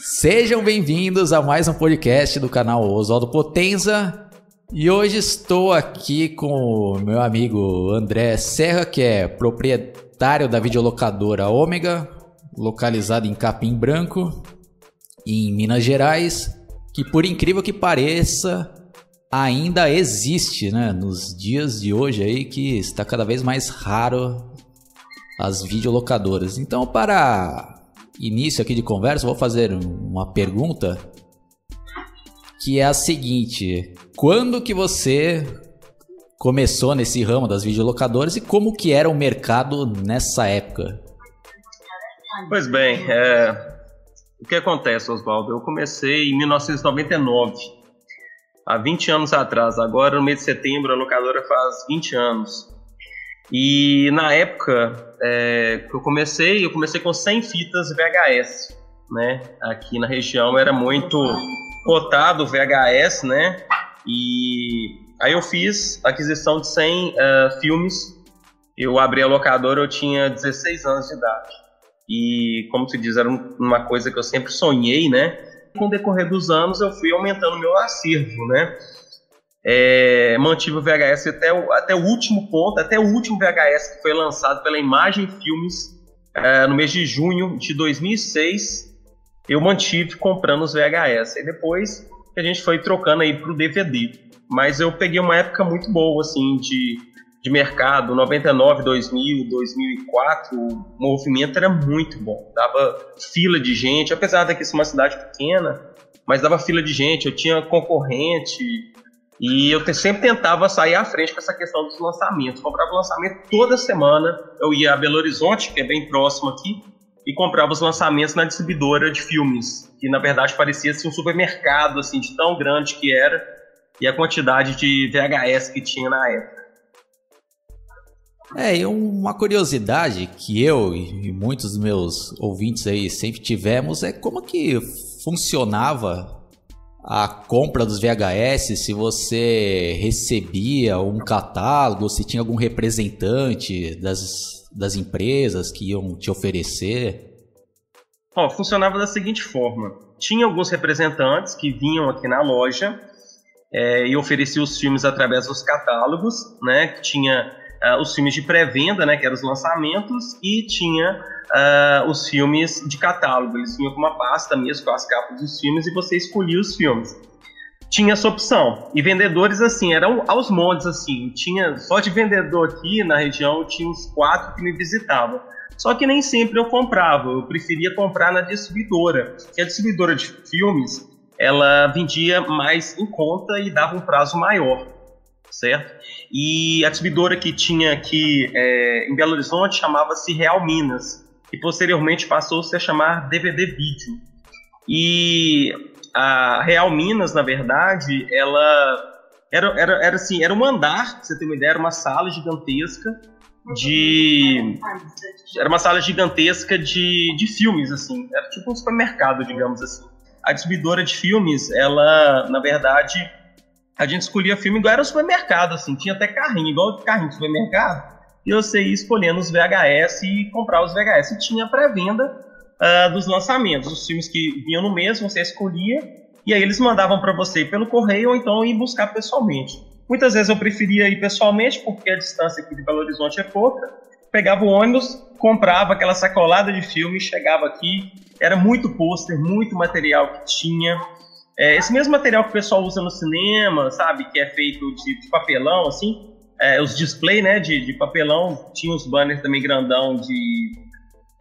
Sejam bem-vindos a mais um podcast do canal Oswaldo Potenza. E hoje estou aqui com o meu amigo André Serra, que é proprietário da videolocadora Ômega, localizada em Capim Branco, em Minas Gerais, que por incrível que pareça, ainda existe, né? Nos dias de hoje aí que está cada vez mais raro as videolocadoras. Então, para início aqui de conversa, vou fazer uma pergunta que é a seguinte: quando que você começou nesse ramo das videolocadoras e como que era o mercado nessa época? Pois bem, é... o que acontece, Oswaldo? Eu comecei em 1999, há 20 anos atrás. Agora, no mês de setembro, a locadora faz 20 anos. E na época é, que eu comecei, eu comecei com 100 fitas VHS, né? Aqui na região era muito cotado VHS, né? E aí eu fiz aquisição de 100 uh, é, filmes. Eu abri a locadora, eu tinha 16 anos de idade. E, como se diz, era uma coisa que eu sempre sonhei, né? Com o decorrer dos anos, eu fui aumentando meu acervo, né? É, mantive o VHS até o, até o último ponto, até o último VHS que foi lançado pela Imagem Filmes é, no mês de junho de 2006. Eu mantive comprando os VHS. E depois a gente foi trocando aí para o DVD. Mas eu peguei uma época muito boa, assim, de, de mercado. 99, 2000, 2004, o movimento era muito bom. Dava fila de gente, apesar daqui ser uma cidade pequena, mas dava fila de gente. Eu tinha concorrente, e eu sempre tentava sair à frente com essa questão dos lançamentos. Comprava lançamento toda semana. Eu ia a Belo Horizonte, que é bem próximo aqui, e comprava os lançamentos na distribuidora de filmes, que na verdade parecia assim, um supermercado assim de tão grande que era e a quantidade de VHS que tinha na época. É, e uma curiosidade que eu e muitos dos meus ouvintes aí sempre tivemos é como que funcionava a compra dos VHS, se você recebia um catálogo, se tinha algum representante das, das empresas que iam te oferecer? Funcionava da seguinte forma: tinha alguns representantes que vinham aqui na loja é, e ofereciam os filmes através dos catálogos, né? Que tinha uh, os filmes de pré-venda, né? Que eram os lançamentos, e tinha uh, os filmes de catálogo. Eles vinham com uma pasta mesmo, com as capas dos filmes, e você escolhia os filmes. Tinha essa opção. E vendedores, assim, eram aos montes, assim. Tinha só de vendedor aqui na região, tinha uns quatro que me visitavam. Só que nem sempre eu comprava, eu preferia comprar na distribuidora. Porque a distribuidora de filmes, ela vendia mais em conta e dava um prazo maior, certo? E a distribuidora que tinha aqui é, em Belo Horizonte chamava-se Real Minas e posteriormente passou-se a chamar DVD Vídeo. E a Real Minas, na verdade, ela era, era, era assim, era um andar, pra você ter uma ideia, era uma sala gigantesca de era uma sala gigantesca de, de filmes assim era tipo um supermercado digamos assim a distribuidora de filmes ela na verdade a gente escolhia filme igual era um supermercado assim tinha até carrinho igual carrinho de supermercado e você ia escolhendo os VHS e comprar os VHS. E tinha pré-venda uh, dos lançamentos, os filmes que vinham no mês, você escolhia, e aí eles mandavam para você pelo correio ou então ir buscar pessoalmente. Muitas vezes eu preferia ir pessoalmente, porque a distância aqui de Belo Horizonte é pouca. Pegava o ônibus, comprava aquela sacolada de filme, chegava aqui, era muito pôster, muito material que tinha. É, esse mesmo material que o pessoal usa no cinema, sabe, que é feito de, de papelão, assim, é, os display né, de, de, papelão, tinha os banners também grandão de,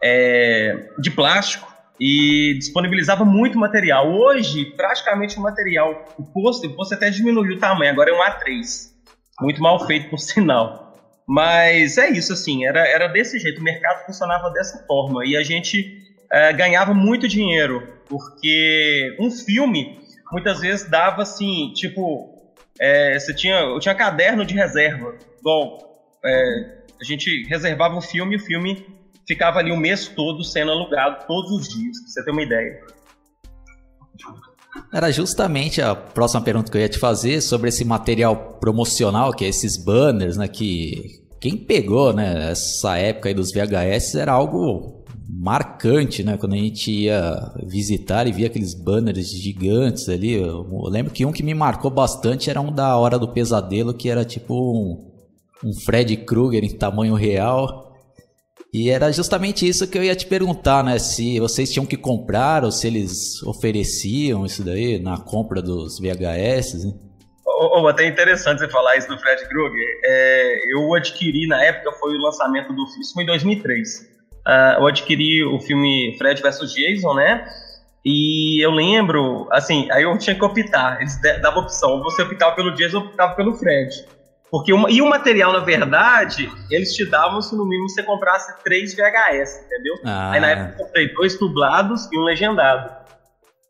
é, de plástico e disponibilizava muito material. Hoje, praticamente o material, o pôster, o pôster até diminuiu o tamanho, agora é um A3. Muito mal feito, por sinal. Mas é isso, assim, era, era desse jeito, o mercado funcionava dessa forma e a gente é, ganhava muito dinheiro, porque um filme muitas vezes dava assim, tipo, é, você tinha, eu tinha caderno de reserva. Bom, é, a gente reservava o filme e o filme ficava ali o mês todo sendo alugado todos os dias, pra você ter uma ideia. Era justamente a próxima pergunta que eu ia te fazer sobre esse material promocional, que é esses banners, né? Que quem pegou, né, essa época aí dos VHS era algo marcante, né? Quando a gente ia visitar e via aqueles banners gigantes ali. Eu, lembro que um que me marcou bastante era um da Hora do Pesadelo, que era tipo um, um Fred Krueger em tamanho real. E era justamente isso que eu ia te perguntar, né? Se vocês tinham que comprar ou se eles ofereciam isso daí na compra dos VHS. Né? Oh, oh, até interessante você falar isso do Fred Krueger. É, eu adquiri na época, foi o lançamento do filme, em 2003. Uh, eu adquiri o filme Fred vs Jason, né? E eu lembro, assim, aí eu tinha que optar. Eles davam opção, você optava pelo Jason ou optava pelo Fred. Porque uma, e o material, na verdade, eles te davam se no mínimo você comprasse três VHS, entendeu? Ah. Aí na época eu comprei dois dublados e um legendado.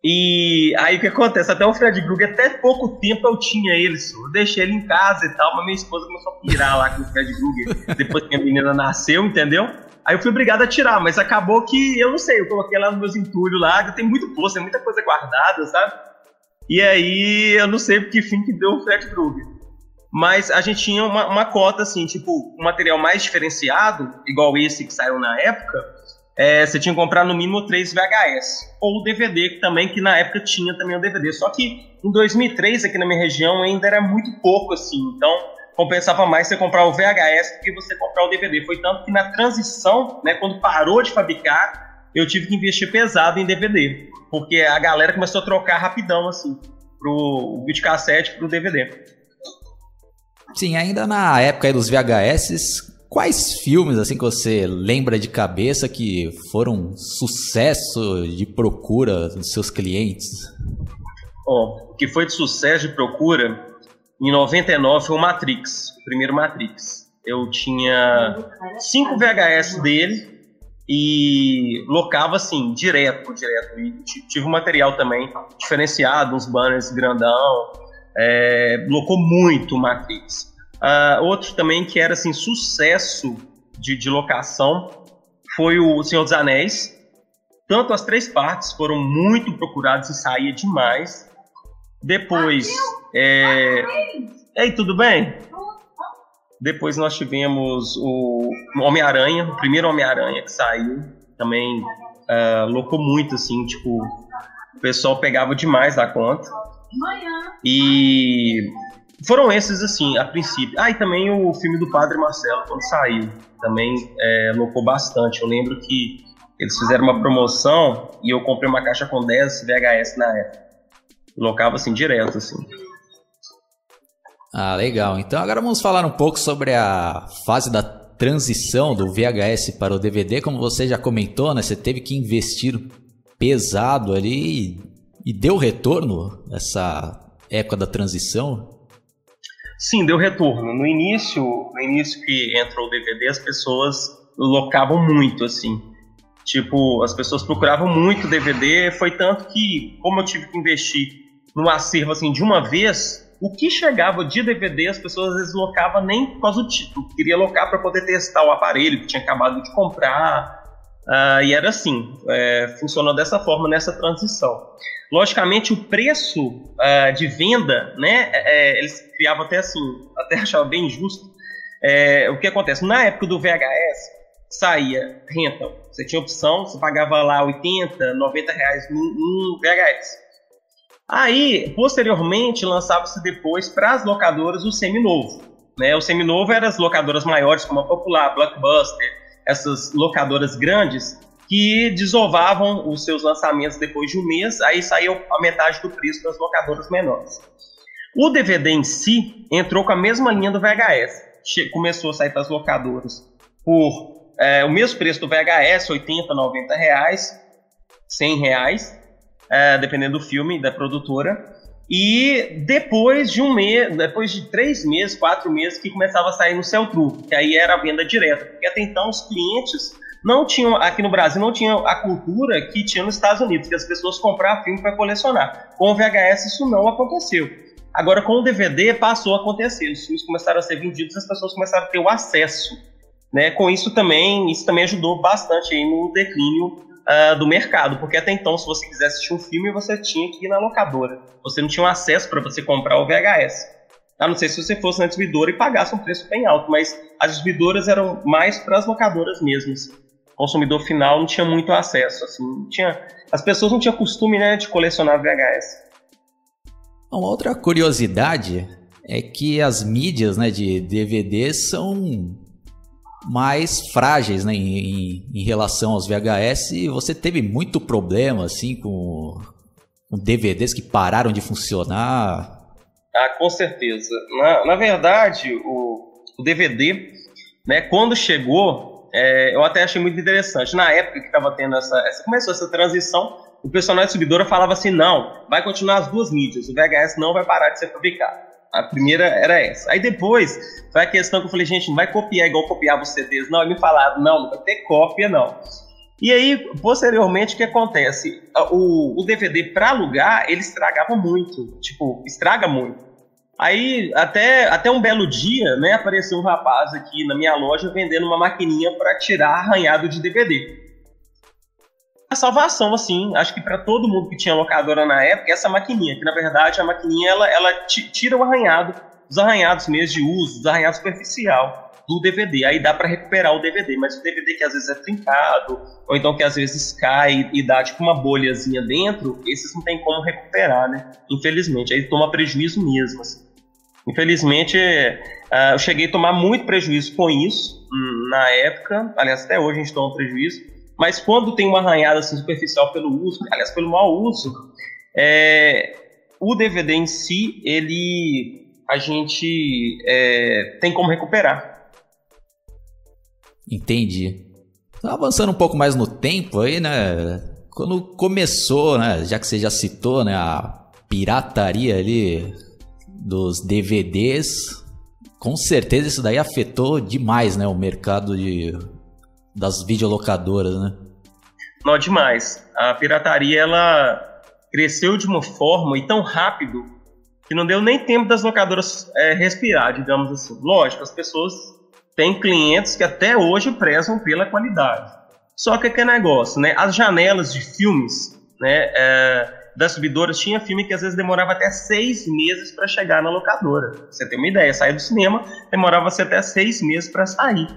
E aí o que acontece? Até o Fred Krueger, até pouco tempo eu tinha ele, eu deixei ele em casa e tal, mas minha esposa começou a pirar lá com o Fred Krueger depois que a menina nasceu, entendeu? Aí eu fui obrigado a tirar, mas acabou que, eu não sei, eu coloquei lá nos meus entulhos lá, tem muito posto, tem muita coisa guardada, sabe? E aí eu não sei que fim que deu o Fred Krueger. Mas a gente tinha uma, uma cota, assim, tipo, um material mais diferenciado, igual esse que saiu na época, é, você tinha que comprar no mínimo 3 VHS, ou DVD que também, que na época tinha também o DVD, só que em 2003 aqui na minha região ainda era muito pouco, assim, então compensava mais você comprar o VHS do que você comprar o DVD, foi tanto que na transição, né, quando parou de fabricar, eu tive que investir pesado em DVD, porque a galera começou a trocar rapidão, assim, pro videocassete pro DVD. Sim, ainda na época dos VHS, quais filmes assim que você lembra de cabeça que foram sucesso de procura dos seus clientes? Ó, oh, o que foi de sucesso de procura em 99 foi o Matrix, o primeiro Matrix. Eu tinha cinco VHS dele e locava assim, direto, direto. E tive um material também diferenciado, uns banners grandão, é, locou muito Matrix. Uh, outro também que era assim sucesso de, de locação foi o Senhor dos Anéis. Tanto as três partes foram muito procuradas e saía demais. Depois, é... ei, tudo bem? Depois nós tivemos o Homem-Aranha, o primeiro Homem-Aranha que saiu, também uh, locou muito, assim, tipo, o pessoal pegava demais da conta. E foram esses, assim, a princípio. Ah, e também o filme do Padre Marcelo, quando saiu, também é, locou bastante. Eu lembro que eles fizeram uma promoção e eu comprei uma caixa com 10 VHS na época. Locava, assim, direto, assim. Ah, legal. Então agora vamos falar um pouco sobre a fase da transição do VHS para o DVD. Como você já comentou, né? Você teve que investir pesado ali e deu retorno essa época da transição? Sim, deu retorno. No início, no início que entrou o DVD, as pessoas locavam muito, assim. Tipo, as pessoas procuravam muito DVD, foi tanto que, como eu tive que investir no acervo, assim, de uma vez, o que chegava de DVD, as pessoas às vezes nem por causa do título, queria locar para poder testar o aparelho que tinha acabado de comprar, Uh, e era assim, é, funcionou dessa forma nessa transição. Logicamente, o preço uh, de venda, né, é, é, eles criavam até assim, até achava bem justo. É, o que acontece? Na época do VHS, saía renta. Você tinha opção, você pagava lá 80, 90 reais no, VHS. Aí, posteriormente, lançava-se depois para as locadoras o seminovo. Né? O seminovo eram as locadoras maiores, como a Popular, Blockbuster, essas locadoras grandes que desovavam os seus lançamentos depois de um mês, aí saiu a metade do preço das locadoras menores. O DVD em si entrou com a mesma linha do VHS. Começou a sair para as locadoras por é, o mesmo preço do VHS, 80, 90 reais, 100 reais, é, dependendo do filme da produtora. E depois de um mês, depois de três meses, quatro meses, que começava a sair no Celtru, que aí era a venda direta, porque até então os clientes não tinham, aqui no Brasil, não tinham a cultura que tinha nos Estados Unidos, que as pessoas compravam filme para colecionar. Com o VHS isso não aconteceu. Agora com o DVD passou a acontecer, os filmes começaram a ser vendidos, as pessoas começaram a ter o acesso. Né? Com isso também, isso também ajudou bastante aí no declínio uh, do mercado, porque até então, se você quisesse assistir um filme, você tinha que ir na locadora. Você não tinha um acesso para você comprar o VHS. A não ser se você fosse na distribuidora e pagasse um preço bem alto, mas as distribuidoras eram mais para as locadoras mesmas. consumidor final não tinha muito acesso. Assim, tinha, as pessoas não tinham costume né, de colecionar VHS. Uma outra curiosidade é que as mídias né, de DVD são mais frágeis né, em, em, relação aos VHS e você teve muito problema assim com, com DVDs que pararam de funcionar. Ah, com certeza. Na, na verdade, o, o DVD, né, quando chegou, é, eu até achei muito interessante. Na época que estava tendo essa, essa, começou essa transição, o pessoal na distribuidora falava assim, não, vai continuar as duas mídias, o VHS não vai parar de ser fabricado. A primeira era essa. Aí depois foi a questão que eu falei, gente, não vai copiar igual copiava os CDs. Não, me falaram, não, não vai ter cópia, não. E aí, posteriormente, o que acontece? O, o DVD para alugar, ele estragava muito. Tipo, estraga muito. Aí, até, até um belo dia, né, apareceu um rapaz aqui na minha loja vendendo uma maquininha para tirar arranhado de DVD salvação, assim, acho que para todo mundo que tinha locadora na época, essa maquininha, que na verdade a maquininha ela, ela tira o arranhado, os arranhados mesmo de uso, os arranhados superficial do DVD. Aí dá para recuperar o DVD, mas o DVD que às vezes é trincado, ou então que às vezes cai e dá tipo uma bolhazinha dentro, esses não tem como recuperar, né? Infelizmente, aí toma prejuízo mesmo. Assim. Infelizmente, uh, eu cheguei a tomar muito prejuízo com isso hum, na época, aliás, até hoje a gente toma prejuízo. Mas quando tem uma arranhada assim, superficial pelo uso, aliás, pelo mau uso, é, o DVD em si, ele a gente é, tem como recuperar. Entendi. Então, avançando um pouco mais no tempo aí, né? Quando começou, né? Já que você já citou, né? A pirataria ali dos DVDs, com certeza isso daí afetou demais, né? O mercado de das videolocadoras, né? Não, demais. A pirataria, ela cresceu de uma forma e tão rápido que não deu nem tempo das locadoras é, respirar, digamos assim. Lógico, as pessoas têm clientes que até hoje prezam pela qualidade. Só que que negócio, né? As janelas de filmes, né? É, das subidoras tinha filme que às vezes demorava até seis meses para chegar na locadora. Você tem uma ideia, sair do cinema demorava até seis meses para sair.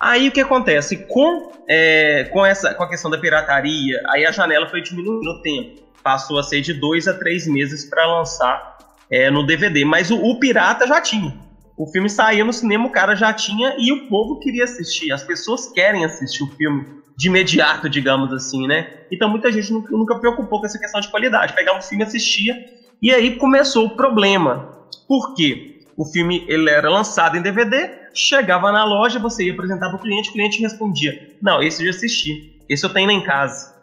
Aí o que acontece? Com, é, com, essa, com a questão da pirataria, aí a janela foi diminuindo no tempo. Passou a ser de dois a três meses para lançar é, no DVD. Mas o, o, pirata já tinha. O filme saía no cinema, o cara já tinha e o povo queria assistir. As pessoas querem assistir o filme de imediato, digamos assim, né? Então muita gente nunca, nunca preocupou com essa questão de qualidade. Pegava o filme, assistia e aí começou o problema. Por quê? O filme ele era lançado em DVD, chegava na loja, você ia apresentar para o cliente, o cliente respondia: Não, esse eu já assisti, esse eu tenho lá em casa.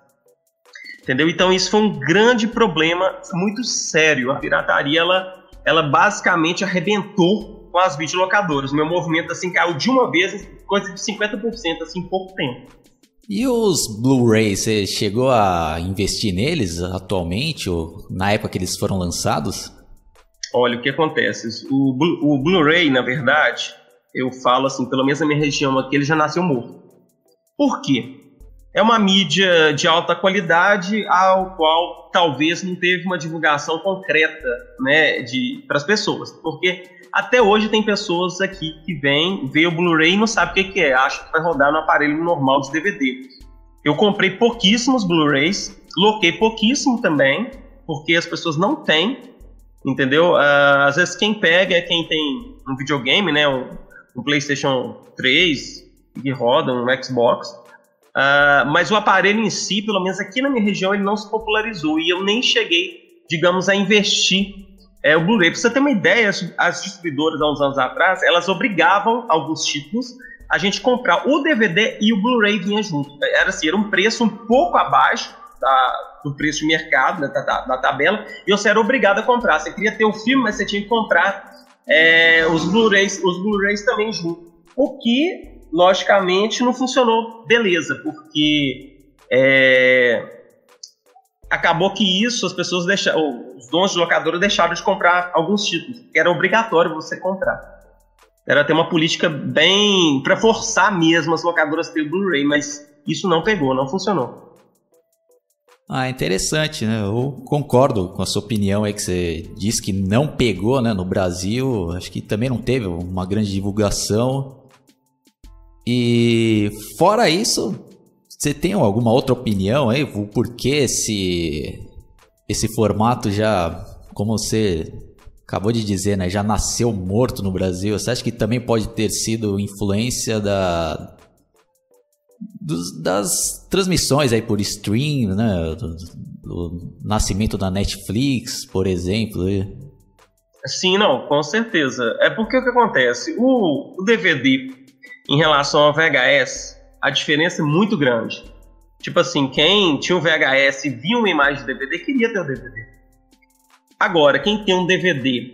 Entendeu? Então isso foi um grande problema, muito sério. A pirataria ela, ela basicamente arrebentou com as videolocadoras. O meu movimento assim caiu de uma vez, coisa de 50% assim em pouco tempo. E os Blu-rays, você chegou a investir neles atualmente, ou na época que eles foram lançados? Olha, o que acontece? O, o Blu-ray, na verdade, eu falo assim, pelo menos na minha região aqui, ele já nasceu morto. Por quê? É uma mídia de alta qualidade, ao qual talvez não teve uma divulgação concreta né, para as pessoas. Porque até hoje tem pessoas aqui que vêm, vê o Blu-ray e não sabe o que, que é, acha que vai rodar no aparelho normal de DVD. Eu comprei pouquíssimos Blu-rays, loquei pouquíssimo também, porque as pessoas não têm entendeu? Uh, às vezes quem pega é quem tem um videogame, né, um, um PlayStation 3 que roda, um Xbox, uh, mas o aparelho em si, pelo menos aqui na minha região, ele não se popularizou e eu nem cheguei, digamos, a investir é, o Blu-ray. Para você ter uma ideia, as distribuidoras há uns anos atrás, elas obrigavam alguns títulos a gente comprar o DVD e o Blu-ray vinha junto. Era assim, era um preço um pouco abaixo da, do preço de mercado, da, da, da, tabela, e você era obrigado a comprar. Você queria ter o filme, mas você tinha que comprar é, os Blu-rays os Blu-rays também junto. O que, logicamente, não funcionou beleza, porque é, acabou que isso as pessoas deixaram, os donos de locadora deixaram de comprar alguns títulos, que era obrigatório você comprar. Era ter uma política bem para forçar mesmo as locadoras a ter Blu-ray, mas isso não pegou, não funcionou. Ah, interessante, né? Eu concordo com a sua opinião aí que você disse que não pegou, né, no Brasil. Acho que também não teve uma grande divulgação. E fora isso, Você tem alguma outra opinião aí? O porquê esse, esse formato já, como você acabou de dizer, né, já nasceu morto no Brasil? Você acha que também pode ter sido influência da, dos, das transmissões aí por stream, né? Do, do, nascimento da Netflix, por exemplo. Sim, não, com certeza. É porque o que acontece? O, o DVD em relação ao VHS, a diferença é muito grande. Tipo assim, quem tinha um VHS e via uma imagem de DVD queria ter o DVD. Agora, quem tem um DVD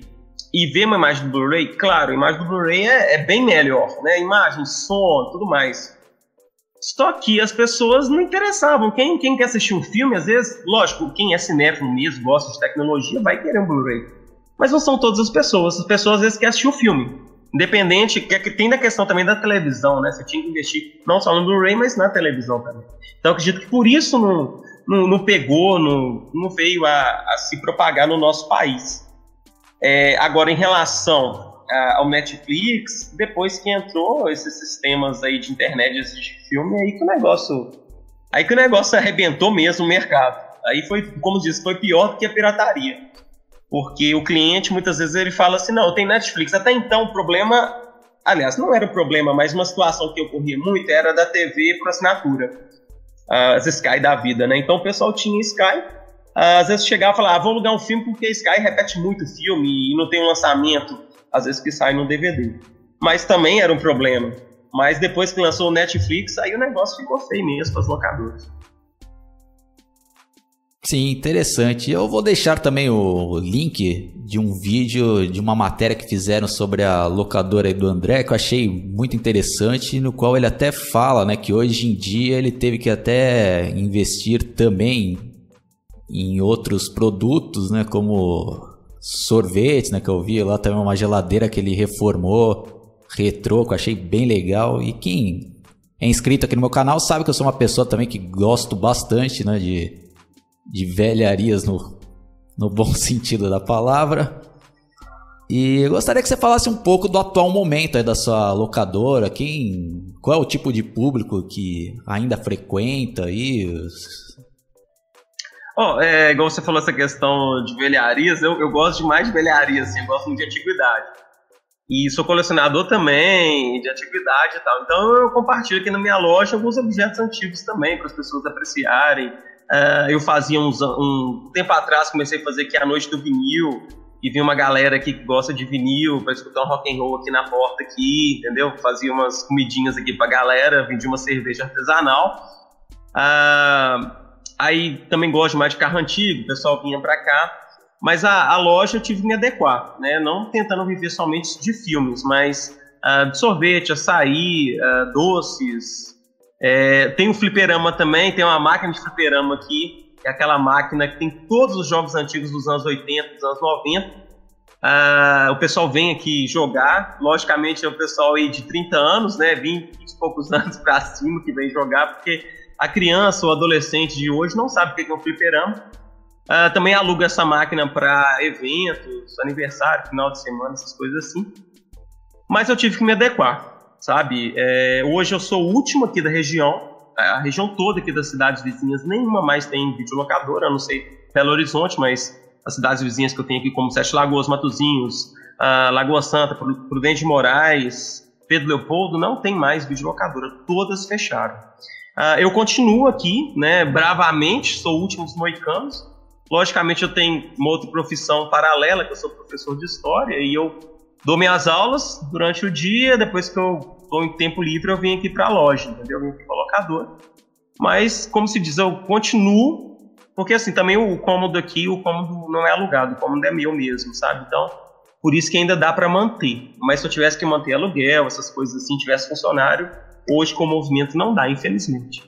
e vê uma imagem do Blu-ray, claro, a imagem do Blu-ray é, é, bem melhor, né? Imagem, som, tudo mais. Só que as pessoas não interessavam. Quem, quem quer assistir um filme, às vezes, lógico, quem é cinéfilo mesmo, gosta de tecnologia, vai querer um Blu-ray. Mas não são todas as pessoas. As pessoas às vezes querem assistir o filme. Independente, que, que tem da questão também da televisão, né? Você tinha que investir não só no Blu-ray, mas na televisão também. Então acredito que por isso não, não, não pegou, não, não veio a, a, se propagar no nosso país. É, agora, em relação ao Netflix, depois que entrou esses sistemas aí de internet de filme, aí que o negócio. Aí que o negócio arrebentou mesmo o mercado. Aí foi, como disse, foi pior do que a pirataria. Porque o cliente muitas vezes ele fala assim: não, tem Netflix. Até então o problema. Aliás, não era o problema, mas uma situação que ocorria muito era da TV por assinatura. As Sky da vida, né? Então o pessoal tinha Sky. Às vezes chegava e falava: ah, vou alugar um filme porque Sky repete muito filme e não tem um lançamento às vezes que sai no DVD. Mas também era um problema. Mas depois que lançou o Netflix, aí o negócio ficou feio mesmo para os locadores. Sim, interessante. Eu vou deixar também o link de um vídeo de uma matéria que fizeram sobre a locadora do André, que eu achei muito interessante, no qual ele até fala, né, que hoje em dia ele teve que até investir também em outros produtos, né, como sorvetes, né, que eu vi lá também uma geladeira que ele reformou, retrô, que eu achei bem legal. E quem é inscrito aqui no meu canal sabe que eu sou uma pessoa também que gosto bastante, né, de, de velharias no, no bom sentido da palavra. E eu gostaria que você falasse um pouco do atual momento aí da sua locadora, quem, qual é o tipo de público que ainda frequenta aí, Oh, é, igual você falou essa questão de velharias, eu, eu gosto demais de velharias, assim, eu gosto muito de antiguidade. E sou colecionador também de antiguidade e tal. Então eu compartilho aqui na minha loja alguns objetos antigos também, para as pessoas apreciarem. Uh, eu fazia uns, um tempo atrás, comecei a fazer aqui a noite do vinil, e vi uma galera aqui que gosta de vinil para escutar um rock and roll aqui na porta aqui, entendeu? Fazia umas comidinhas aqui para galera, vendia uma cerveja artesanal. Uh, Aí também gosto mais de carro antigo, o pessoal vinha para cá. Mas a, a, loja eu tive que me adequar, né? Não tentando viver somente de filmes, mas uh, sorvete, açaí, uh, doces. É, tem o fliperama também, tem uma máquina de fliperama aqui, que é aquela máquina que tem todos os jogos antigos dos anos 80, dos anos 90. Uh, ah, o pessoal vem aqui jogar, logicamente é o pessoal aí de 30 anos, né, 20 e poucos anos para cima que vem jogar, porque a criança ou adolescente de hoje não sabe o que é um fliperama. Uh, também aluga essa máquina para eventos, aniversário, final de semana, essas coisas assim. Mas eu tive que me adequar, sabe? É, hoje eu sou o último aqui da região, a região toda aqui das cidades vizinhas, nenhuma mais tem videolocadora, a não sei Belo Horizonte, mas as cidades vizinhas que eu tenho aqui, como Sete Lagoas, Matozinhos, uh, Lagoa Santa, Prudente de Moraes, Pedro Leopoldo, não tem mais videolocadora, todas fecharam. Uh, eu continuo aqui, né, bravamente, sou o último dos moicanos. Logicamente, eu tenho uma outra profissão paralela, que eu sou professor de história, e eu dou minhas aulas durante o dia, depois que eu estou em tempo livre, eu venho aqui para a loja, entendeu? Eu aqui para locador. Mas, como se diz, eu continuo, porque assim, também o cômodo aqui, o cômodo não é alugado, o cômodo é meu mesmo, sabe? Então, por isso que ainda dá para manter. Mas se eu tivesse que manter aluguel, essas coisas assim, tivesse funcionário, Hoje, com o movimento, não dá, infelizmente.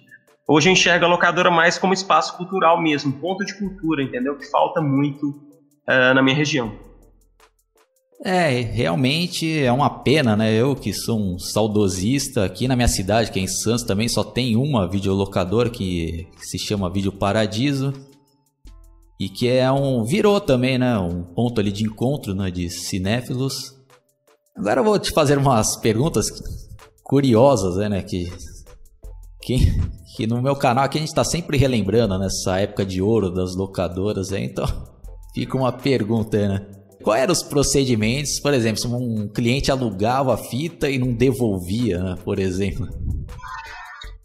Hoje eu enxergo a locadora mais como espaço cultural mesmo, ponto de cultura, entendeu? Que falta muito uh, na minha região. É, realmente é uma pena, né? Eu que sou um saudosista, aqui na minha cidade, que é em Santos, também só tem uma videolocadora que se chama Vídeo Paradiso. E que é um. virou também, né? Um ponto ali de encontro né, de cinéfilos. Agora eu vou te fazer umas perguntas curiosas, né, que que, que no meu canal aqui a gente está sempre relembrando nessa época de ouro das locadoras, aí, então fica uma pergunta, né? Quais eram os procedimentos, por exemplo, se um cliente alugava a fita e não devolvia, né, por exemplo?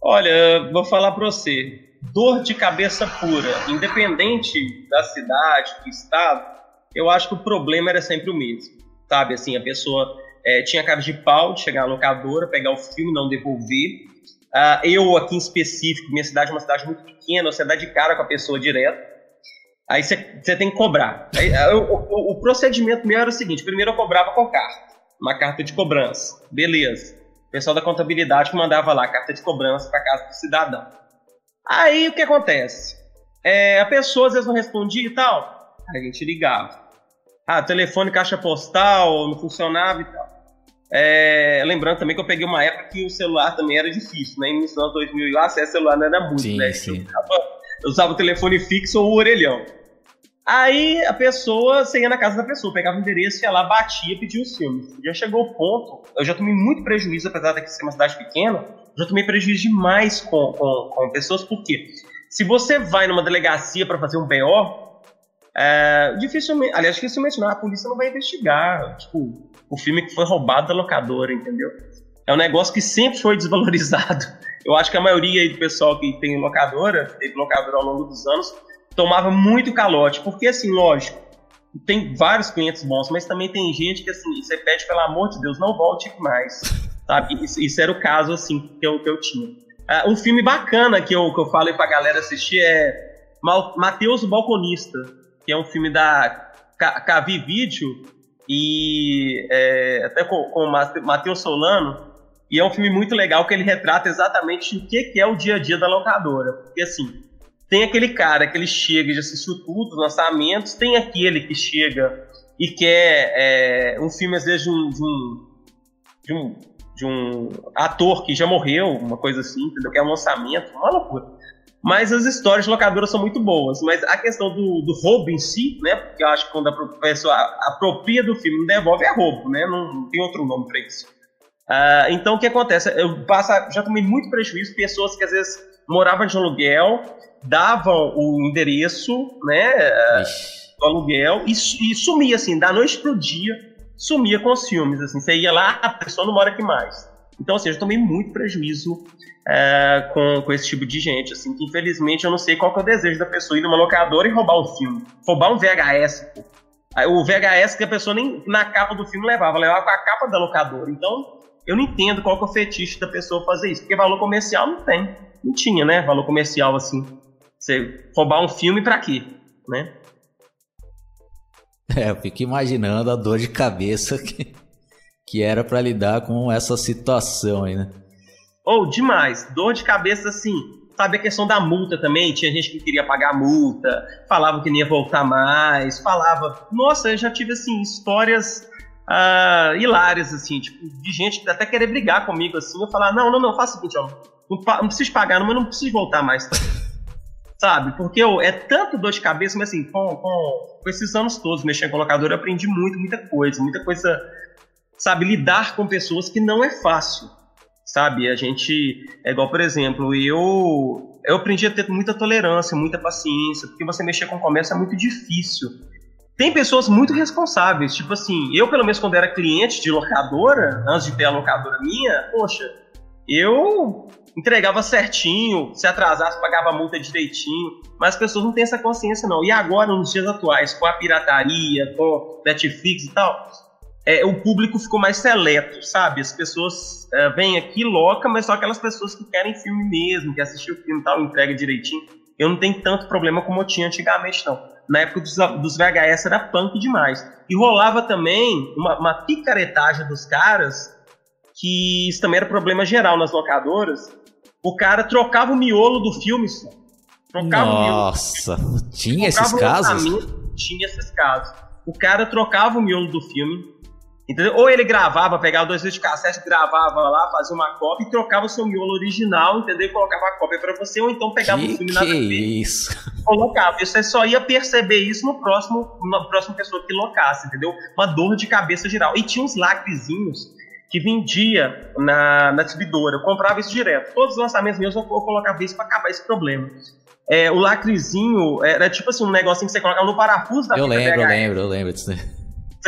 Olha, vou falar para você, dor de cabeça pura, independente da cidade, do estado, eu acho que o problema era sempre o mesmo, sabe? Assim, a pessoa é, tinha cara de pau de chegar na locadora, pegar o filme, não devolver. Uh, eu aqui em específico, minha cidade é uma cidade muito pequena, você dá de cara com a pessoa direto. Aí você tem que cobrar. Aí, o, o, o, procedimento meu era o seguinte: primeiro eu cobrava com carta, uma carta de cobrança. Beleza. O pessoal da contabilidade mandava lá carta de cobrança para casa do cidadão. Aí o que acontece? É, a pessoa às vezes não respondia e tal. Aí a gente ligava. Ah, telefone, caixa postal, não funcionava e tal. É, lembrando também que eu peguei uma época que o celular também era difícil, né? Início dos anos 2000, o acesso celular não era muito, sim, né? Sim. Eu, usava, eu usava o telefone fixo ou o orelhão. Aí a pessoa, você ia na casa da pessoa, pegava o endereço, ia lá, batia, pedia os filmes. Já chegou o ponto, eu já tomei muito prejuízo, apesar de ser uma cidade pequena, já tomei prejuízo demais com, com, com pessoas, porque se você vai numa delegacia para fazer um BO, é, dificilmente, aliás, dificilmente não, a polícia não vai investigar, tipo, o filme que foi roubado da locadora, entendeu? É um negócio que sempre foi desvalorizado. Eu acho que a maioria do pessoal que tem locadora, teve locadora ao longo dos anos, tomava muito calote, porque assim, lógico, tem vários clientes bons, mas também tem gente que assim, você pede pelo amor de Deus, não volte mais, sabe? Isso, isso era o caso assim que eu, que eu tinha. Uh, um filme bacana que eu, que eu falei pra galera assistir é Mateus o Balconista, que é um filme da Cavi Vídeo e é, até com, com o Matheus Solano, e é um filme muito legal que ele retrata exatamente o que, que é o dia a dia da locadora. Porque assim, tem aquele cara que ele chega e já assistiu tudo, os lançamentos, tem aquele que chega e quer é, um filme, às vezes, de um, de um, de, um, de, um, ator que já morreu, uma coisa assim, entendeu? Que é um lançamento, uma loucura. Mas as histórias de locadoras são muito boas. Mas a questão do, do roubo em si, né? Porque eu acho que quando a pessoa apropria do filme não devolve, é roubo, né? Não, não tem outro nome para isso. Uh, então o que acontece? Eu passo, já tomei muito prejuízo, pessoas que às vezes moravam de aluguel, davam o endereço, né, Ixi. do aluguel e, e, sumia assim, da noite pro dia, sumia com os filmes, assim, você ia lá, a pessoa não mora aqui mais. Então, assim, eu tomei muito prejuízo é, com, com esse tipo de gente, assim, que infelizmente eu não sei qual que é o desejo da pessoa ir numa locadora e roubar um filme, roubar um VHS, pô. O VHS que a pessoa nem na capa do filme levava, levava com a capa da locadora. Então, eu não entendo qual que é o fetiche da pessoa fazer isso, porque valor comercial não tem. Não tinha, né? Valor comercial assim. Você roubar um filme para quê, né? É, eu fico imaginando a dor de cabeça que, que era para lidar com essa situação aí, né? Ou oh, demais, dor de cabeça assim. Sabe a questão da multa também? Tinha gente que queria pagar multa, falava que não ia voltar mais, falava. Nossa, eu já tive assim histórias uh, hilárias assim, tipo de gente que até querer brigar comigo assim. Eu falar não, não, não, faça o seguinte, ó, não, não preciso pagar, mas não preciso voltar mais sabe? Porque eu, é tanto dor de cabeça, mas assim, com, com, com esses anos todos mexendo com locadora, eu aprendi muito, muita coisa, muita coisa, sabe? Lidar com pessoas que não é fácil, sabe? A gente, é igual, por exemplo, eu, eu aprendi a ter muita tolerância, muita paciência, porque você mexer com comércio é muito difícil. Tem pessoas muito responsáveis, tipo assim, eu pelo menos quando era cliente de locadora, antes de ter a locadora minha, poxa, eu entregava certinho, se atrasasse, pagava multa direitinho, mas as pessoas não têm essa consciência não. E agora, nos dias atuais, com a pirataria, com Netflix e tal, é, o público ficou mais seleto, sabe? As pessoas é, vêm aqui, loca, mas só aquelas pessoas que querem filme mesmo, que assistem o filme e tal, entrega direitinho. Eu não tenho tanto problema como eu tinha antigamente, não. Na época dos, dos VHS era punk demais. E rolava também uma, uma picaretagem dos caras, que isso também era problema geral nas locadoras, o cara trocava o miolo do filme só. Trocava Nossa, o miolo. tinha esses casos? Tinha esses casos. O cara trocava o miolo do filme, entendeu? Ou ele gravava, pegava dois vídeos de cassete, gravava lá, fazia uma cópia e trocava o seu miolo original, entendeu? E colocava a cópia para você, ou então pegava que o filme na TV. isso? Colocava. Você só ia perceber isso no próximo, na próxima pessoa que locasse, entendeu? Uma dor de cabeça geral. E tinha uns lacrezinhos que vendia na, na exibidora. Eu comprava isso direto. Todos os lançamentos meus eu, eu colocava isso para acabar esse problema. É, o lacrezinho era tipo assim, um negocinho que você colocava no parafuso da Eu lembro, eu lembro, eu lembro disso.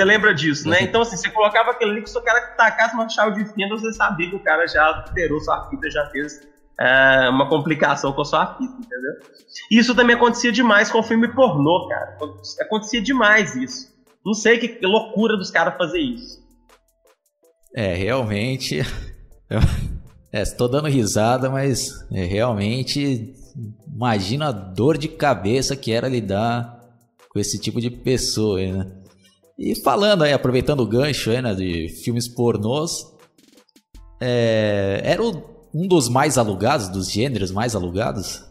Você lembra disso, né? Então, assim, você colocava aquele ali que se o cara tacasse uma chave de fenda, você sabia que o cara já alterou sua fita, já fez é, uma complicação com a sua fita, entendeu? Isso também acontecia demais com o filme pornô, cara. Acontecia demais isso. Não sei que loucura dos caras fazer isso. É, realmente. É, estou dando risada, mas é, realmente imagina a dor de cabeça que era lidar com esse tipo de pessoa, né? E falando aí, aproveitando o gancho aí, né, de filmes pornôs, é, era um dos mais alugados, dos gêneros mais alugados?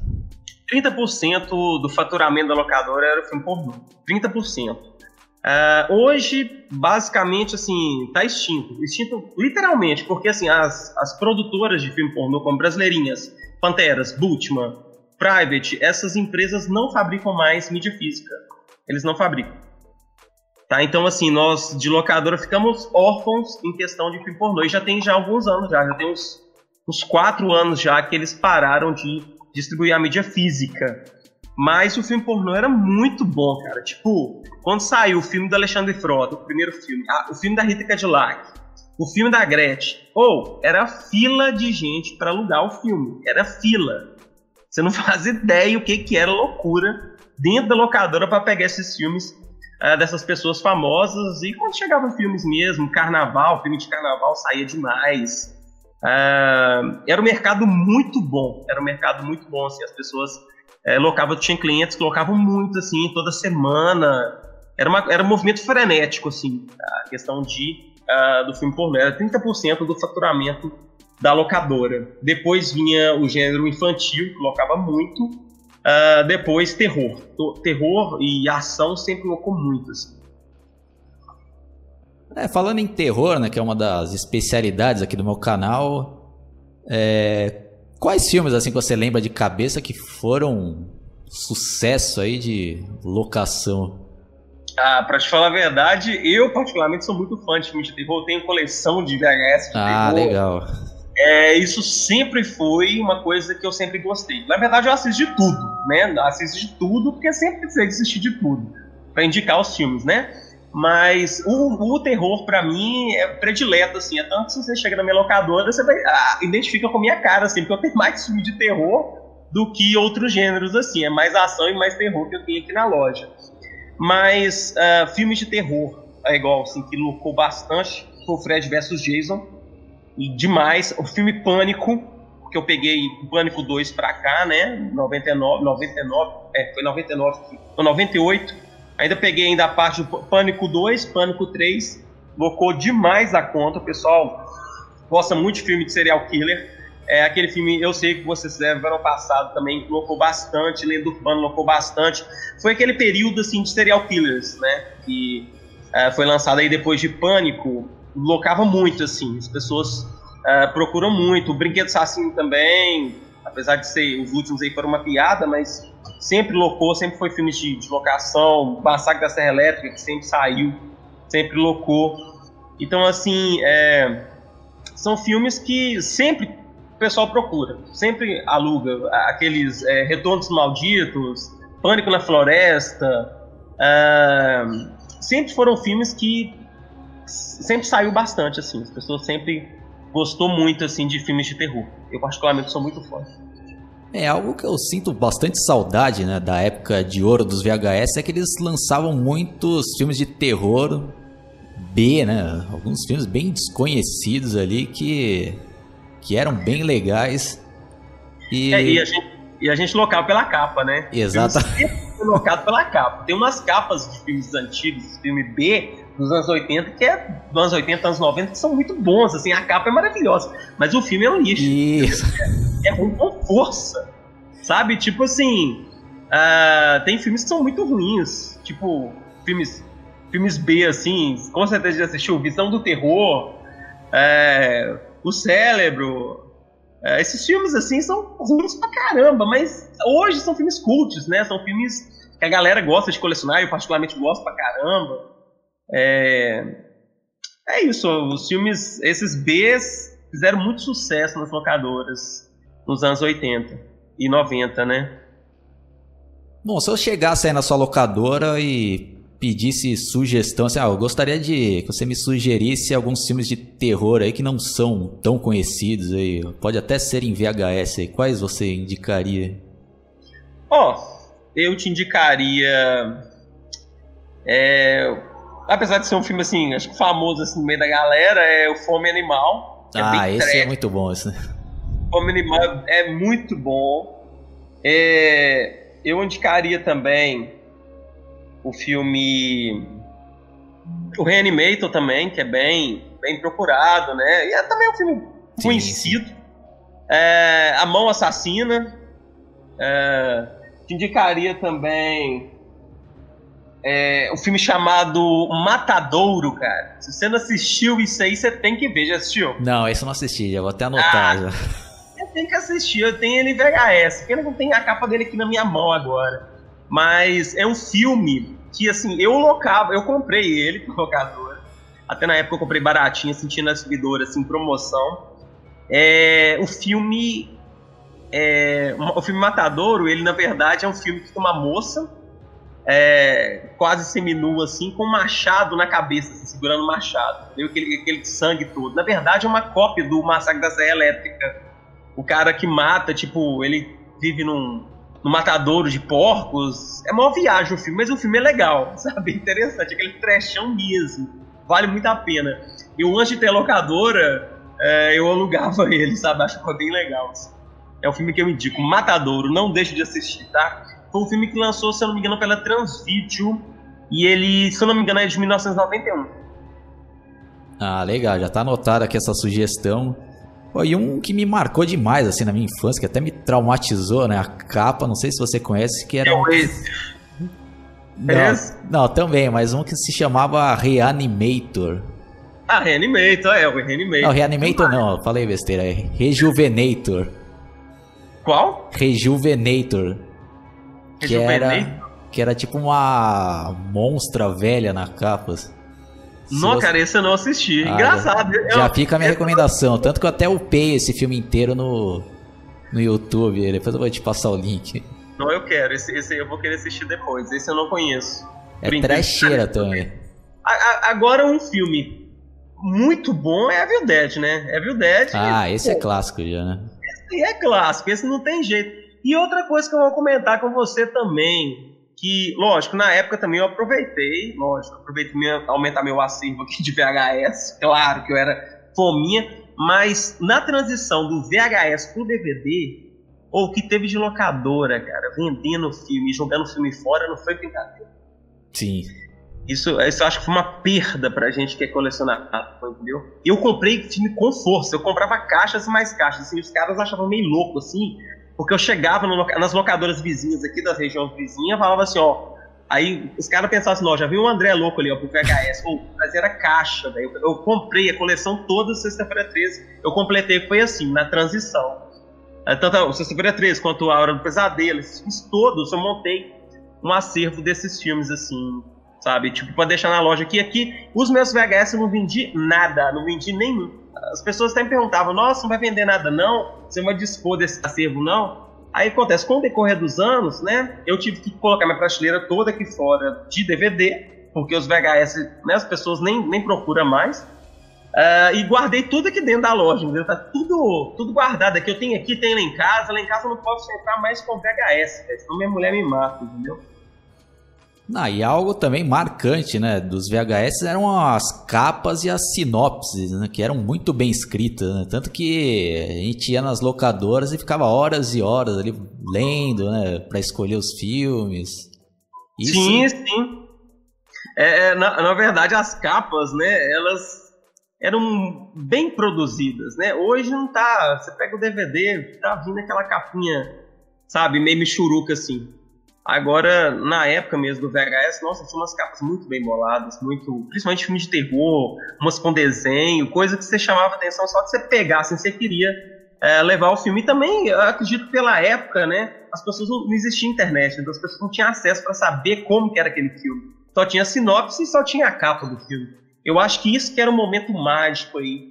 30% do faturamento da locadora era o filme pornô. 30%. Uh, hoje, basicamente, assim, tá extinto. Extinto literalmente, porque assim, as, as produtoras de filme pornô, como Brasileirinhas, Panteras, Bultman, Private, essas empresas não fabricam mais mídia física. Eles não fabricam. Tá? Então, assim, nós de locadora ficamos órfãos em questão de filme pornô. E já tem já alguns anos, já, já tem uns, uns quatro anos já que eles pararam de distribuir a mídia física. Mas o filme pornô era muito bom, cara. Tipo, quando saiu o filme do Alexandre Frota, o primeiro filme, o filme da Rita Cadillac, o filme da Gretchen, ou oh, era fila de gente para alugar o filme. Era fila. Você não faz ideia o que, que era loucura dentro da locadora para pegar esses filmes uh, dessas pessoas famosas. E quando chegavam filmes mesmo, carnaval, filme de carnaval saía demais. Uh, era um mercado muito bom, era um mercado muito bom, assim, as pessoas é, locavam, tinha clientes que locavam muito, assim, toda semana, era, uma, era um movimento frenético, assim, a questão de, uh, do filme pornô, era 30% do faturamento da locadora. Depois vinha o gênero infantil, que locava muito, Uh, depois, terror. Terror e ação sempre colocou muito. Assim. É, falando em terror, né, que é uma das especialidades aqui do meu canal, é, quais filmes assim que você lembra de cabeça que foram sucesso aí de locação? Ah, pra te falar a verdade, eu particularmente sou muito fã de filmes de terror. Eu tenho coleção de VHS de ah, terror. Ah, legal. É, isso sempre foi uma coisa que eu sempre gostei. Na verdade, eu assisto de tudo, né? assisto de tudo, porque sempre precisei assistir de tudo. para indicar os filmes, né? Mas o, o terror, para mim, é predileto, assim. É tanto que se você chega na minha locadora, você vai, ah, identifica com a minha cara, assim, porque eu tenho mais filme de terror do que outros gêneros, assim. É mais ação e mais terror que eu tenho aqui na loja. Mas uh, filmes de terror, é igual, assim, que lucrou bastante, foi o Fred vs Jason e demais. O filme Pânico, que eu peguei Pânico 2 pra cá, né? 99, 99, é, foi 99, foi 98. Ainda peguei ainda a parte do Pânico 2, Pânico 3, locou demais a conta. O pessoal gosta muito de filme de serial killer. É aquele filme, eu sei que vocês fizeram ano passado também, locou bastante, Lenda Urbana locou bastante. Foi aquele período assim de serial killers, né? Que é, foi lançado aí depois de Pânico, locava muito, assim. As pessoas uh, procuram muito. O Brinquedo Assassino também, apesar de ser os últimos aí foram uma piada, mas sempre locou, sempre foi filmes de, de locação. Massacre da Serra Elétrica, que sempre saiu, sempre locou. Então, assim, é, são filmes que sempre o pessoal procura, sempre aluga. Aqueles é, Retornos Malditos, Pânico na Floresta. Uh, sempre foram filmes que sempre saiu bastante, assim. As pessoas sempre gostou muito, assim, de filmes de terror. Eu, particularmente, sou muito fã. É algo que eu sinto bastante saudade, né, da época de ouro dos VHS, é que eles lançavam muitos filmes de terror B, né? Alguns filmes bem desconhecidos ali que, que eram bem legais. E... É, e, a gente, e a gente locava pela capa, né? Exato. Locado pela capa. Tem umas capas de filmes antigos, filme B, dos anos 80, que é dos anos 80, anos 90, que são muito bons, assim, a capa é maravilhosa, mas o filme é um lixo. Isso. É, é ruim com força, sabe? Tipo assim, uh, tem filmes que são muito ruins, tipo, filmes, filmes B, assim, com certeza já assistiu, Visão do Terror, é, O Cérebro, é, esses filmes, assim, são ruins pra caramba, mas hoje são filmes cultos, né? São filmes que a galera gosta de colecionar, eu particularmente gosto pra caramba. É, é isso, os filmes, esses Bs fizeram muito sucesso nas locadoras nos anos 80 e 90, né? Bom, se eu chegasse aí na sua locadora e pedisse sugestão, assim, ah, eu gostaria de que você me sugerisse alguns filmes de terror aí que não são tão conhecidos aí, pode até ser em VHS aí, quais você indicaria? Ó, oh, eu te indicaria é, apesar de ser um filme assim, acho que famoso assim, no meio da galera, é o Fome Animal. É ah, esse é muito bom, esse. Fome Animal é muito bom. É, eu indicaria também o filme o Reanimator também, que é bem, bem procurado, né? E é também um filme sim, conhecido. É, a Mão Assassina. É, te indicaria também é, um filme chamado Matadouro, cara. Se você não assistiu isso aí, você tem que ver. Já assistiu? Não, esse eu não assisti, já vou até anotar. Ah, já. Você tem que assistir, eu tenho ele em VHS. Pena não tem a capa dele aqui na minha mão agora. Mas é um filme que, assim, eu locava, eu comprei ele pro locador. Até na época eu comprei baratinho, sentindo na exibidora, assim, promoção. É, o filme. É, o filme Matadouro, ele na verdade é um filme que tem uma moça é, quase seminua, assim, com um machado na cabeça, assim, segurando o um machado. Viu? Aquele, aquele sangue todo. Na verdade, é uma cópia do Massacre da Serra Elétrica. O cara que mata, tipo, ele vive num, num matadouro de porcos. É uma viagem o filme, mas o filme é legal, sabe? Interessante, aquele trechão mesmo. Vale muito a pena. Eu, antes de ter locadora, é, eu alugava ele, sabe? Acho que bem legal. Assim. É um filme que eu indico. Matadouro, não deixe de assistir, tá? Foi um filme que lançou, se eu não me engano, pela Transvídeo. E ele, se eu não me engano, é de 1991. Ah, legal, já tá anotado aqui essa sugestão. Pô, e um que me marcou demais, assim, na minha infância, que até me traumatizou, né? A capa, não sei se você conhece, que era. Um... Não, é não, também, mas um que se chamava Reanimator. Ah, Reanimator, é, o Reanimator. Não, Reanimator não, falei besteira, é Rejuvenator. Qual? Rejuvenator. Que era, que era tipo uma monstra velha na capa. Não, você... cara, esse eu não assisti. Ah, Engraçado. Já, já fica a minha recomendação. Tanto que eu até upei esse filme inteiro no, no YouTube. Depois eu vou te passar o link. Não, eu quero. Esse, esse eu vou querer assistir depois. Esse eu não conheço. É trecheira também. Agora um filme muito bom é Evil Dead, né? Evil Dead. Ah, esse é clássico já, né? Esse é clássico, esse não tem jeito. E outra coisa que eu vou comentar com você também, que, lógico, na época também eu aproveitei, lógico, aproveitei minha, aumentar meu acervo aqui de VHS, claro que eu era fominha, mas na transição do VHS pro DVD, ou o que teve de locadora, cara, vendendo filme, jogando filme fora, não foi brincadeira. Sim. Isso, isso eu acho que foi uma perda pra gente que é colecionar, entendeu? Eu comprei filme com força, eu comprava caixas e mais caixas, assim, os caras achavam meio louco, assim, porque eu chegava no, nas locadoras vizinhas aqui das regiões vizinhas, falava assim, ó. Aí os caras pensavam assim, ó, já viu o André louco ali, ó, pro VHS. Ou trazer a caixa, daí eu, eu, comprei a coleção toda sexta-feira 13. Eu completei, foi assim, na transição. Tanto sexta-feira 13 quanto a Hora do Pesadelo, esses filmes todos, eu montei um acervo desses filmes, assim, sabe? Tipo, pra deixar na loja aqui. Aqui, os meus VHS eu não vendi nada, não vendi nenhum as pessoas até me perguntavam, nossa, não vai vender nada não? Você não vai dispor desse acervo não? Aí acontece, com o decorrer dos anos, né, eu tive que colocar minha prateleira toda aqui fora de DVD, porque os VHS, né, as pessoas nem, nem procuram mais, uh, e guardei tudo aqui dentro da loja, entendeu? Tá tudo, tudo guardado aqui, eu tenho aqui, tenho lá em casa, lá em casa eu não posso entrar mais com VHS, senão minha mulher me mata, entendeu? Ah, e algo também marcante, né, dos VHS eram as capas e as sinopses, né, que eram muito bem escritas, né? Tanto que a gente ia nas locadoras e ficava horas e horas ali lendo, né, para escolher os filmes. Isso... Sim, sim. É, é, na, na verdade, as capas, né, elas eram bem produzidas, né? Hoje não tá. Você pega o DVD, tá vindo aquela capinha, sabe, meio michuruca assim. Agora, na época mesmo do VHS, nossa, tinha umas capas muito bem boladas, muito, principalmente filme de terror, umas com desenho, coisa que você chamava atenção só que você pegasse, você queria é, levar o filme. E também, acredito pela época, né, as pessoas não, não existia internet, então as pessoas não tinham acesso para saber como que era aquele filme. Só tinha sinopse e só tinha a capa do filme. Eu acho que isso que era o um momento mágico aí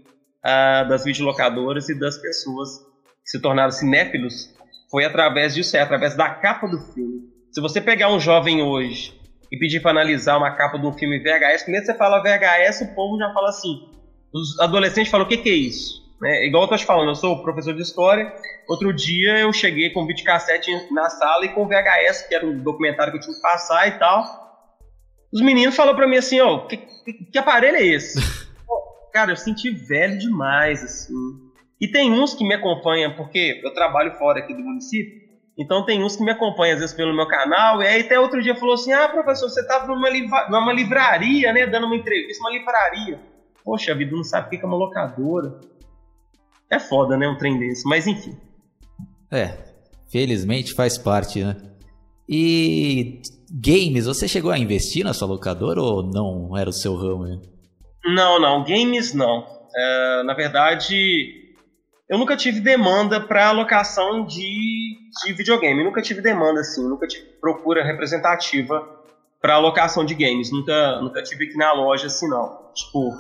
uh, das videolocadoras e das pessoas que se tornaram cinéfilos foi através disso, é através da capa do filme. Se você pegar um jovem hoje e pedir para analisar uma capa de um filme VHS, primeiro você fala VHS, o povo já fala assim. Os adolescentes falam: o que, que é isso? É, igual eu tô te falando, eu sou professor de história. Outro dia eu cheguei com videocassete na sala e com VHS, que era um documentário que eu tinha que passar e tal. Os meninos falaram para mim assim: ó, oh, que, que, que aparelho é esse? Cara, eu senti velho demais, assim. E tem uns que me acompanham, porque eu trabalho fora aqui do município, então tem uns que me acompanham às vezes pelo meu canal, e aí até outro dia falou assim: ah, professor, você estava numa, livra numa livraria, né, dando uma entrevista, uma livraria. Poxa vida, não sabe o que é uma locadora. É foda, né, um trem desse, mas enfim. É, felizmente faz parte, né? E games, você chegou a investir na sua locadora ou não era o seu ramo? Né? Não, não, games não. É, na verdade, eu nunca tive demanda para alocação de, de videogame. nunca tive demanda assim, nunca tive procura representativa para alocação de games. Nunca, nunca tive aqui na loja assim não. Tipo,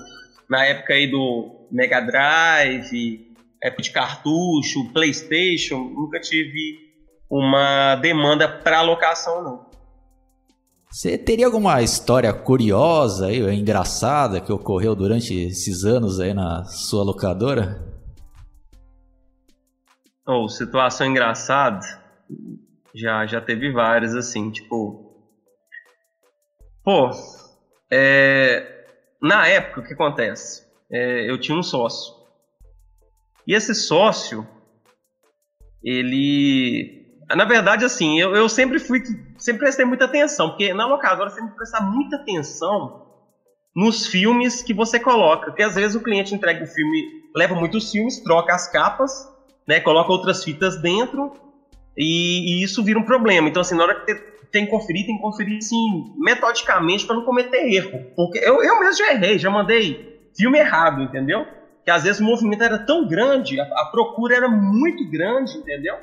na época aí do Mega Drive, época de cartucho, PlayStation, nunca tive uma demanda para alocação não. Você teria alguma história curiosa e engraçada que ocorreu durante esses anos aí na sua locadora? Ou oh, situação engraçada, já já teve várias assim, tipo, pô, é, na época o que acontece? É, eu tinha um sócio e esse sócio, ele, na verdade assim, eu, eu sempre fui, sempre prestei muita atenção, porque na locadora tem que prestar muita atenção nos filmes que você coloca, porque às vezes o cliente entrega o filme, leva muitos filmes, troca as capas né, coloca outras fitas dentro e, e, isso vira um problema. Então, assim, na hora que tem que conferir, tem que conferir, assim, metodicamente para não cometer erro. Porque eu, eu mesmo já errei, já mandei filme errado, entendeu? Que às vezes o movimento era tão grande, a, a procura era muito grande, entendeu?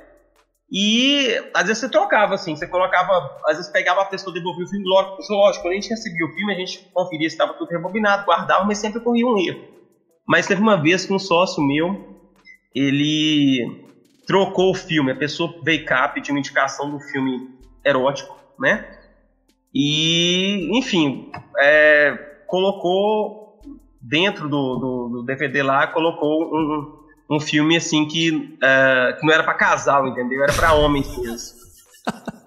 E às vezes você trocava, assim, você colocava, às vezes pegava a pessoa, devolvia o filme, lógico, lógico, quando a gente recebia o filme, a gente conferia se estava tudo rebobinado, guardava, mas sempre corria um erro. Mas teve uma vez que um sócio meu, ele trocou o filme. A pessoa veio cá pedir uma indicação do filme erótico, né? E, enfim, é, colocou dentro do, do, do, DVD lá, colocou um, um filme assim que, é, que não era para casal, entendeu? Era para homens mesmo.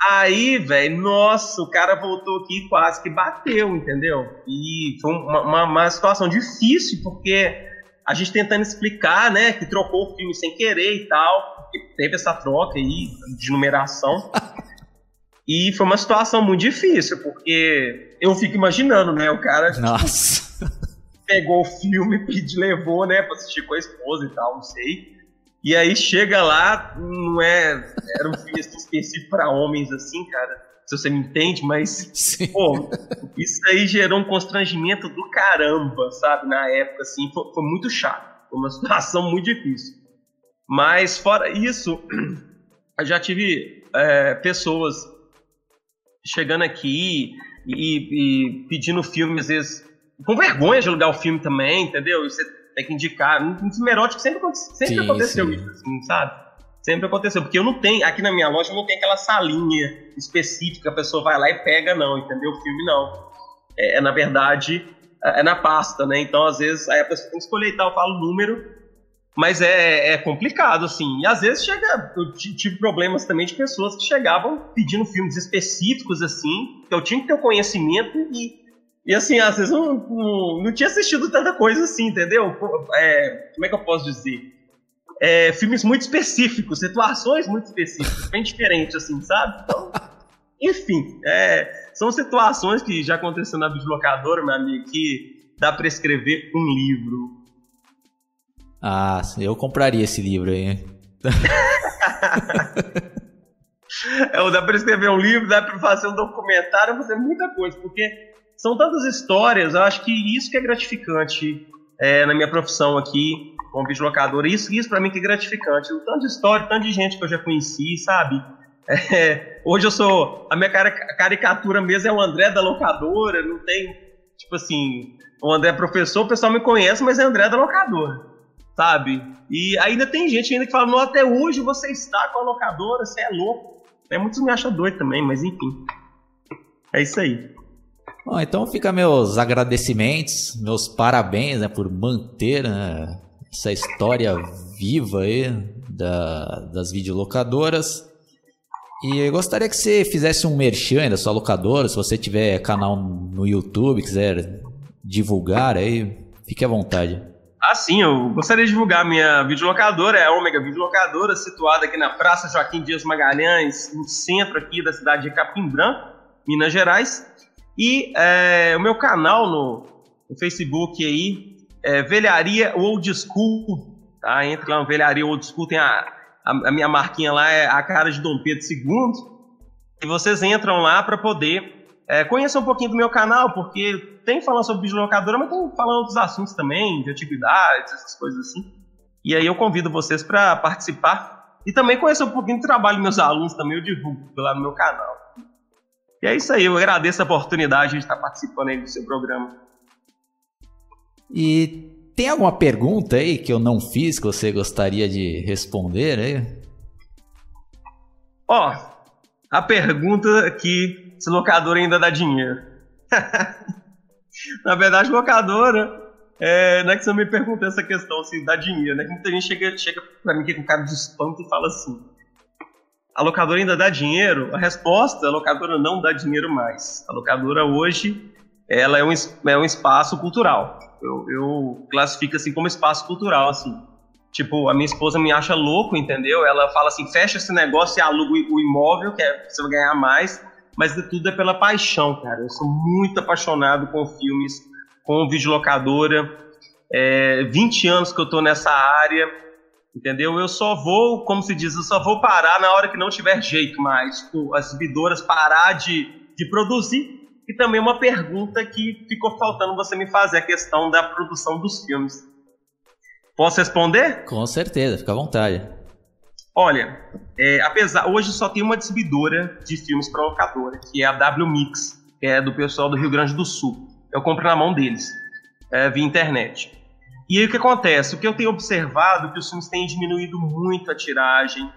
Aí, velho, nossa, o cara voltou aqui e quase que bateu, entendeu? E foi uma, uma, uma situação difícil, porque a gente tentando explicar, né, que trocou o filme sem querer e tal, teve essa troca aí de numeração. e foi uma situação muito difícil, porque eu fico imaginando, né, o cara tipo, pegou o filme, pediu, levou, né, pra assistir com a esposa e tal, não sei. E aí chega lá, não é, era um filme assim, específico para homens assim, cara se você me entende, mas, Sim. pô, isso aí gerou um constrangimento do caramba, sabe? Na época, assim, foi, foi muito chato. Foi uma situação muito difícil. Mas, fora isso, eu já tive é, pessoas chegando aqui e, e, pedindo filme, às vezes, com vergonha de alugar o filme também, entendeu? Você tem que indicar. No filme erótico sempre, sempre sim, aconteceu sim. isso, assim, sabe? Sempre aconteceu, porque eu não tenho, aqui na minha loja não tem aquela salinha específica, a pessoa vai lá e pega, não, entendeu? O filme não. É, é na verdade, é, é na pasta, né? Então, às vezes, aí a pessoa tem que escolher e tal, eu falo o número, mas é, é complicado, assim. E às vezes chega, eu tive problemas também de pessoas que chegavam pedindo filmes específicos, assim, que eu tinha que ter o conhecimento e, e assim, às vezes não, não, não tinha assistido tanta coisa assim, entendeu? É, como é que eu posso dizer? É, filmes muito específicos, situações muito específicas, bem diferentes, assim, sabe? Então, enfim, é, são situações que já aconteceram na videolocadora, meu amigo, que dá para escrever um livro. Ah, eu compraria esse livro aí. é, dá para escrever um livro, dá para fazer um documentário, fazer muita coisa, porque são tantas histórias, eu acho que isso que é gratificante é, na minha profissão aqui, como videolocador. Isso, isso para mim que é gratificante. Tanto de história, tanto de gente que eu já conheci, sabe? É, hoje eu sou. A minha caricatura mesmo é o André da locadora, não tem. Tipo assim, o André é professor, o pessoal me conhece, mas é André da locadora, sabe? E ainda tem gente ainda que fala, não, até hoje você está com a locadora, você é louco. É, muitos me acham doido também, mas enfim. É isso aí. Bom, então fica meus agradecimentos, meus parabéns né, por manter né, essa história viva aí da, das videolocadoras. E eu gostaria que você fizesse um merchan da sua locadora, se você tiver canal no YouTube, quiser divulgar aí, fique à vontade. Ah, sim, eu gostaria de divulgar minha videolocadora, é a Ômega Videolocadora, situada aqui na Praça Joaquim Dias Magalhães, no centro aqui da cidade de Capim Branco, Minas Gerais. E é, o meu canal no, no, Facebook aí é Velharia Old School, tá? Entra lá no Velharia Old School, tem a, a, a minha marquinha lá, é a cara de Dom Pedro II. E vocês entram lá para poder é, conhecer um pouquinho do meu canal, porque tem falando sobre videolocadora, mas tem falando outros assuntos também, de antiguidades, essas coisas assim. E aí eu convido vocês para participar e também conhecer um pouquinho do trabalho dos meus alunos também, eu divulgo lá no meu canal. E é isso aí, eu agradeço a oportunidade de estar participando aí do seu programa. E tem alguma pergunta aí que eu não fiz que você gostaria de responder aí? Ó, a pergunta que se locadora ainda dá dinheiro. Na verdade, locadora, é, não é que você me pergunta essa questão se dá dinheiro, né? Muita gente chega, chega pra mim aqui com cara de espanto e fala assim: a locadora ainda dá dinheiro? A resposta, a locadora não dá dinheiro mais. A locadora hoje, ela é um, é um espaço cultural. Eu, eu classifico assim como espaço cultural, assim. Tipo, a minha esposa me acha louco, entendeu? Ela fala assim, fecha esse negócio e aluga o imóvel, que é, você vai ganhar mais. Mas de tudo é pela paixão, cara. Eu sou muito apaixonado com filmes, com videolocadora. É, 20 anos que eu tô nessa área Entendeu? Eu só vou, como se diz, eu só vou parar na hora que não tiver jeito mais. Tipo, as exibidoras parar de, de produzir. E também uma pergunta que ficou faltando você me fazer, a questão da produção dos filmes. Posso responder? Com certeza, fica à vontade. Olha, é, apesar hoje só tem uma exibidora de filmes para locadora, que é a W Mix, que é do pessoal do Rio Grande do Sul. Eu compro na mão deles, é, via internet. E aí o que acontece? O que eu tenho observado é que os filmes têm diminuído muito a tiragem.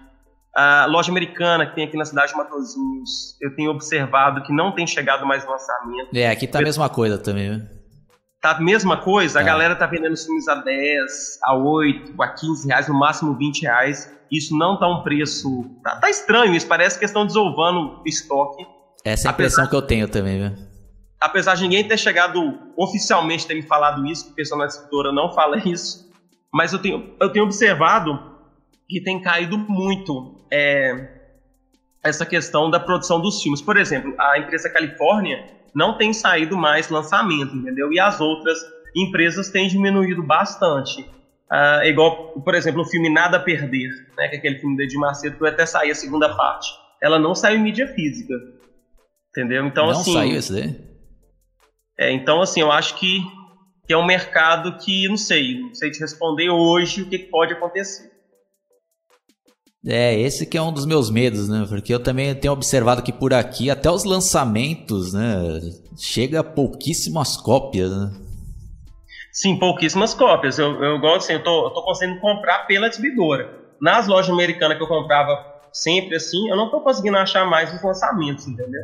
A loja americana que tem aqui na cidade de Matozinhos, eu tenho observado que não tem chegado mais lançamento. É, aqui tá a mesma coisa também, né? Tá a mesma coisa? A é. galera tá vendendo filmes a 10, a 8, a 15 reais, no máximo 20 reais. Isso não tá um preço. Tá, tá estranho isso, parece que estão desovando estoque. Essa é a impressão que eu tenho também, viu? apesar de ninguém ter chegado oficialmente ter me falado isso, porque a escritora não fala isso, mas eu tenho, eu tenho observado que tem caído muito é, essa questão da produção dos filmes. Por exemplo, a empresa Califórnia não tem saído mais lançamento, entendeu? E as outras empresas têm diminuído bastante. Ah, igual, por exemplo, o filme Nada a Perder, né, que é aquele filme de Edir Macedo, que até sair a segunda parte. Ela não saiu em mídia física. Entendeu? Então, não assim. Não saiu esse daí? É, então, assim, eu acho que, que, é um mercado que, não sei, não sei te responder hoje o que pode acontecer. É, esse que é um dos meus medos, né? Porque eu também tenho observado que por aqui, até os lançamentos, né? Chega pouquíssimas cópias, né? Sim, pouquíssimas cópias. Eu, eu gosto assim, eu tô, eu tô conseguindo comprar pela exibidora. Nas lojas americanas que eu comprava sempre assim, eu não tô conseguindo achar mais os lançamentos, entendeu?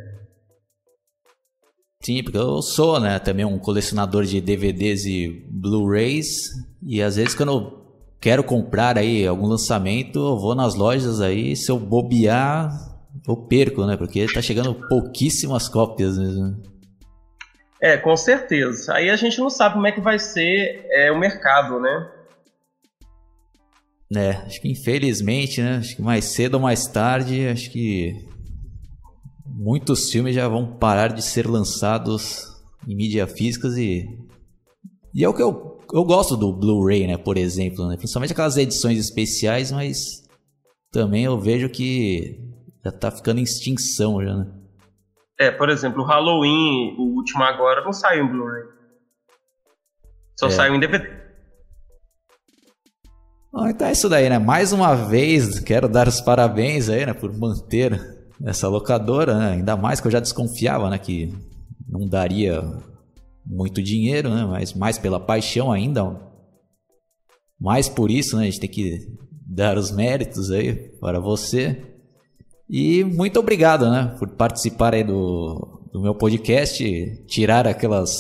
Sim, porque eu sou, né, também um colecionador de DVDs e Blu-rays e às vezes quando quero comprar aí algum lançamento, eu vou nas lojas aí, se eu bobear, eu perco, né, porque tá chegando pouquíssimas cópias mesmo. É, com certeza. Aí a gente não sabe como é que vai ser é, o mercado, né? É, acho que infelizmente, né, acho que mais cedo ou mais tarde, acho que muitos filmes já vão parar de ser lançados em mídia físicas e e é o que eu, eu gosto do Blu-ray, né, por exemplo, né? principalmente aquelas edições especiais, mas também eu vejo que já tá ficando em extinção já, né? É, por exemplo, o Halloween, o último agora, não saiu em Blu-ray. Só é. saiu em DVD. Bom, então é isso daí, né? Mais uma vez, quero dar os parabéns aí, né, por manter essa locadora, né? ainda mais que eu já desconfiava, né, que não daria muito dinheiro, né? Mas mais pela paixão ainda. Mais por isso, né? A gente tem que dar os méritos aí para você. E muito obrigado, né? Por participar aí do, do meu podcast, tirar aquelas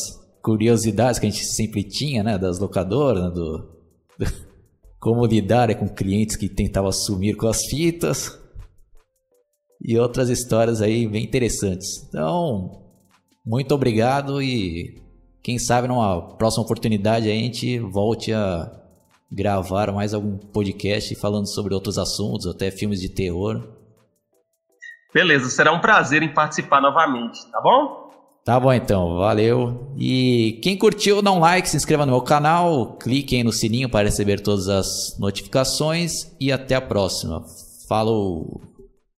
curiosidades que a gente sempre tinha, né? Das locadoras, né? do, do como lidar com clientes que tentavam sumir com as fitas e outras histórias aí bem interessantes. Então, muito obrigado e quem sabe numa próxima oportunidade a gente volte a gravar mais algum podcast falando sobre outros assuntos, até filmes de terror. Beleza, será um prazer em participar novamente, tá bom? Tá bom então, valeu. E quem curtiu, dá um like, se inscreva no meu canal, clique aí no sininho para receber todas as notificações e até a próxima. Falou!